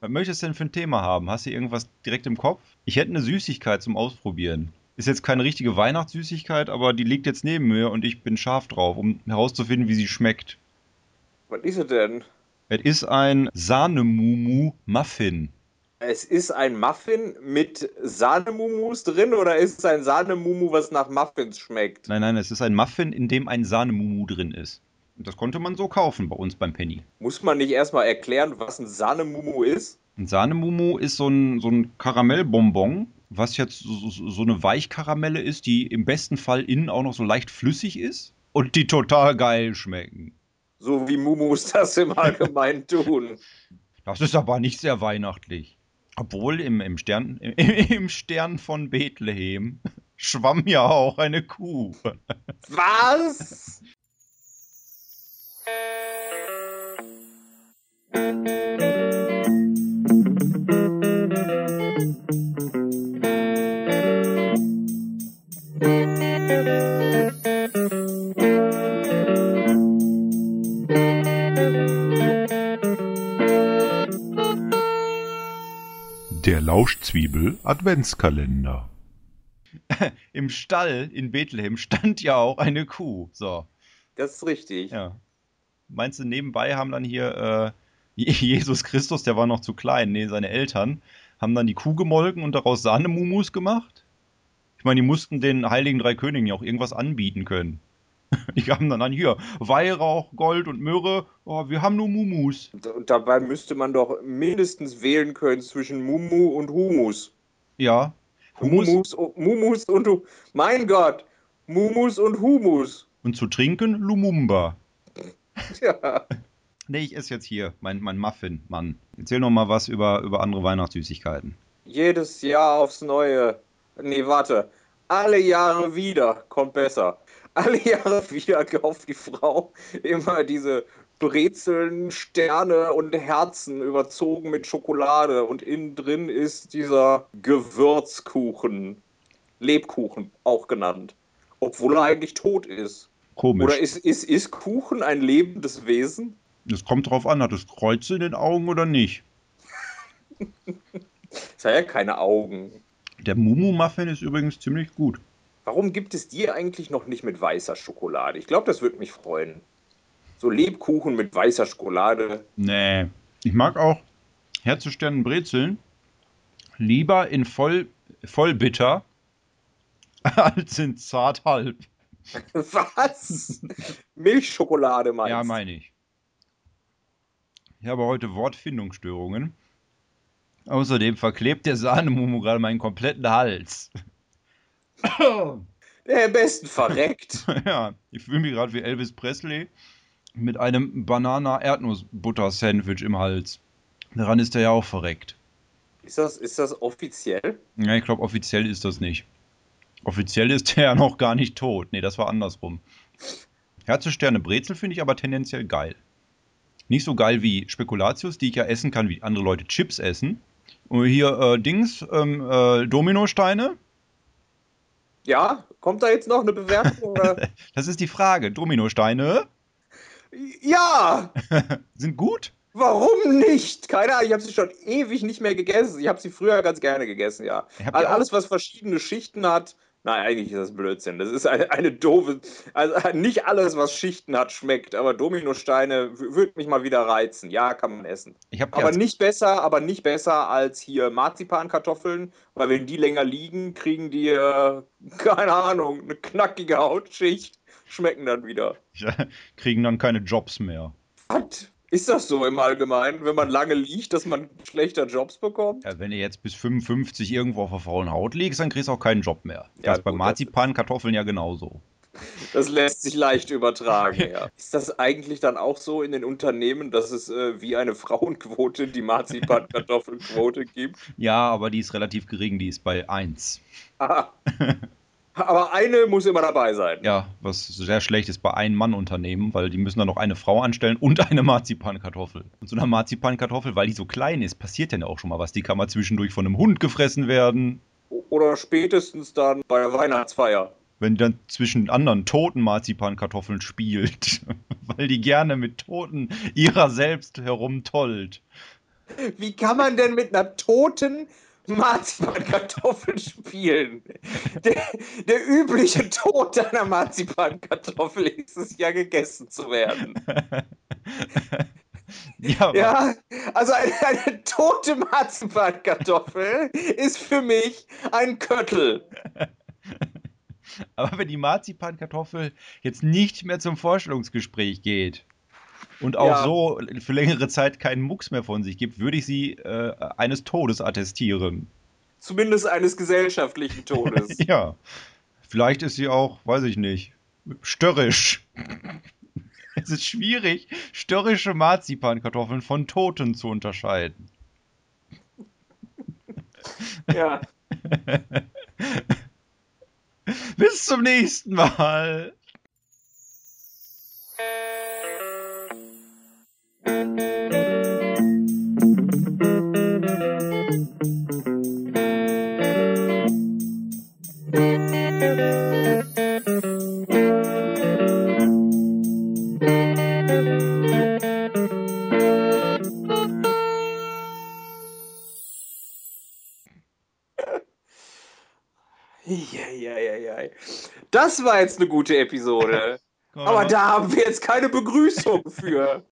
Was möchtest du denn für ein Thema haben? Hast du irgendwas direkt im Kopf? Ich hätte eine Süßigkeit zum Ausprobieren. Ist jetzt keine richtige Weihnachtssüßigkeit, aber die liegt jetzt neben mir und ich bin scharf drauf, um herauszufinden, wie sie schmeckt. Was ist es denn? Es ist ein Sahnemumu-Muffin. Es ist ein Muffin mit Sahnemumus drin oder ist es ein Sahnemumu, was nach Muffins schmeckt? Nein, nein, es ist ein Muffin, in dem ein Sahnemumu drin ist. Das konnte man so kaufen bei uns beim Penny. Muss man nicht erstmal erklären, was ein Sahnemumu ist? Ein Sahnemumu ist so ein, so ein Karamellbonbon, was jetzt so, so eine Weichkaramelle ist, die im besten Fall innen auch noch so leicht flüssig ist und die total geil schmecken. So wie Mumus das im Allgemeinen tun. Das ist aber nicht sehr weihnachtlich. Obwohl im, im, Stern, im, im Stern von Bethlehem schwamm ja auch eine Kuh. Was? Der Lauschzwiebel Adventskalender. Im Stall in Bethlehem stand ja auch eine Kuh. So, Das ist richtig. ja. Meinst du, nebenbei haben dann hier äh, Jesus Christus, der war noch zu klein, nee, seine Eltern, haben dann die Kuh gemolken und daraus Sahnemumus gemacht? Ich meine, die mussten den heiligen drei Königen ja auch irgendwas anbieten können. Die haben dann an hier Weihrauch, Gold und Myrrhe. Oh, wir haben nur Mumus. Und, dabei müsste man doch mindestens wählen können zwischen Mumu und Humus. Ja. Humus Mumus, Mumus und mein Gott, Mumus und Humus. und zu trinken Lumumba. Ja. Nee, ich esse jetzt hier mein, mein Muffin, Mann. Erzähl noch mal was über, über andere Weihnachtssüßigkeiten. Jedes Jahr aufs Neue. Nee, warte. Alle Jahre wieder kommt besser. Alle Jahre wieder kauft die Frau immer diese Brezeln, Sterne und Herzen überzogen mit Schokolade. Und innen drin ist dieser Gewürzkuchen. Lebkuchen auch genannt. Obwohl er eigentlich tot ist. Komisch. Oder ist, ist, ist Kuchen ein lebendes Wesen? Es kommt drauf an, hat es Kreuze in den Augen oder nicht. Es hat ja keine Augen. Der Mumu-Muffin ist übrigens ziemlich gut. Warum gibt es die eigentlich noch nicht mit weißer Schokolade? Ich glaube, das würde mich freuen. So Lebkuchen mit weißer Schokolade. Nee. Ich mag auch Herzustellen Brezeln lieber in voll, vollbitter als in zart halb. Was? Milchschokolade meinst Ja, meine ich. Ich habe heute Wortfindungsstörungen. Außerdem verklebt der Sahnemumu gerade meinen kompletten Hals. Der am besten verreckt. ja, ich fühle mich gerade wie Elvis Presley mit einem Banana-Erdnussbutter-Sandwich im Hals. Daran ist er ja auch verreckt. ist, das, ist das offiziell? Ja, ich glaube, offiziell ist das nicht. Offiziell ist er ja noch gar nicht tot. Nee, das war andersrum. Herzesterne Brezel finde ich aber tendenziell geil. Nicht so geil wie Spekulatius, die ich ja essen kann, wie andere Leute Chips essen. Und hier äh, Dings, ähm, äh, Dominosteine. Ja, kommt da jetzt noch eine Bewertung? Oder? Das ist die Frage. Dominosteine ja, sind gut. warum nicht? Keine Ahnung, ich habe sie schon ewig nicht mehr gegessen. Ich habe sie früher ganz gerne gegessen, ja. Also alles, was verschiedene Schichten hat. Nein, eigentlich ist das Blödsinn. Das ist eine, eine doofe. Also nicht alles, was Schichten hat, schmeckt. Aber Dominosteine würde mich mal wieder reizen. Ja, kann man essen. Aber nicht besser, aber nicht besser als hier Marzipankartoffeln, weil wenn die länger liegen, kriegen die, äh, keine Ahnung, eine knackige Hautschicht, schmecken dann wieder. kriegen dann keine Jobs mehr. Was? Ist das so im Allgemeinen, wenn man lange liegt, dass man schlechter Jobs bekommt? Ja, wenn du jetzt bis 55 irgendwo auf der faulen Haut liegst, dann kriegst du auch keinen Job mehr. Ja, das ist bei gut, das- Marzipankartoffeln ja genauso. Das lässt sich leicht übertragen, ja. Ist das eigentlich dann auch so in den Unternehmen, dass es äh, wie eine Frauenquote, die Marzipankartoffelquote gibt? Ja, aber die ist relativ gering, die ist bei 1. Aha. Aber eine muss immer dabei sein. Ja, was sehr schlecht ist bei Ein-Mann-Unternehmen, weil die müssen dann noch eine Frau anstellen und eine Marzipankartoffel. Und so eine Marzipankartoffel, weil die so klein ist, passiert dann auch schon mal was. Die kann mal zwischendurch von einem Hund gefressen werden. Oder spätestens dann bei der Weihnachtsfeier. Wenn die dann zwischen anderen toten Marzipankartoffeln spielt, weil die gerne mit Toten ihrer selbst herumtollt. Wie kann man denn mit einer toten Marzipankartoffel spielen? Der, der übliche Tod einer Marzipankartoffel ist es ja, gegessen zu werden. Ja, Ja, also eine, eine tote Marzipankartoffel ist für mich ein Köttel. aber wenn die Marzipankartoffel jetzt nicht mehr zum Vorstellungsgespräch geht und auch Ja. so für längere Zeit keinen Mucks mehr von sich gibt, würde ich sie äh, eines Todes attestieren. Zumindest eines gesellschaftlichen Todes. Ja. Vielleicht ist sie auch, weiß ich nicht, störrisch. Es ist schwierig, störrische Marzipankartoffeln von Toten zu unterscheiden. ja. Bis zum nächsten Mal. Eieieiei. Das war jetzt eine gute Episode. Aber da haben wir jetzt keine Begrüßung für.